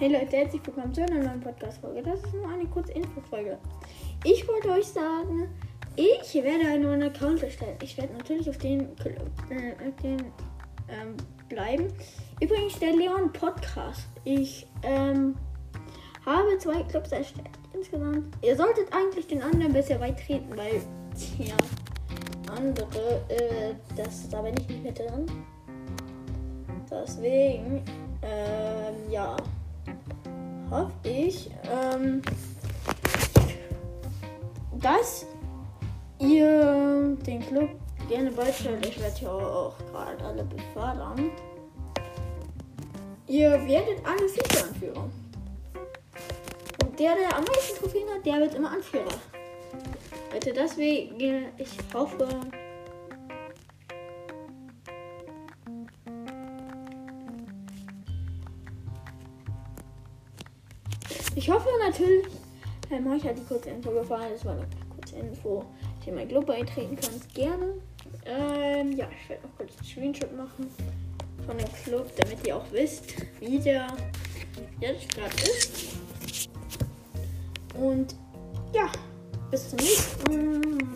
Hey Leute, herzlich willkommen zu einer neuen Podcast-Folge. Das ist nur eine kurze Infofolge. Ich wollte euch sagen, ich werde einen neuen Account erstellen. Ich werde natürlich auf den, äh, auf den ähm, bleiben. Übrigens, der Leon Podcast. Ich ähm, habe zwei Clubs erstellt insgesamt. Ihr solltet eigentlich den anderen besser beitreten, weil ja, andere, äh, das, da bin ich nicht mehr drin. Deswegen, ja, hoffe ich, ähm, dass ihr den Club gerne beiträgt. Ich werde hier auch gerade alle befördern. Ihr werdet alle Vizeo-Anführer. Und der, der am meisten Trophäen hat, der wird immer Anführer. Leute, deswegen, ich hoffe, Ich hoffe natürlich, ähm, euch hat die kurze Info gefallen. Das war eine kurze Info, ihr mein Club beitreten könnt. Gerne. Ähm, ja, ich werde noch kurz einen Screenshot machen von dem Club, damit ihr auch wisst, wie der jetzt gerade ist. Und ja, bis zum nächsten Mal.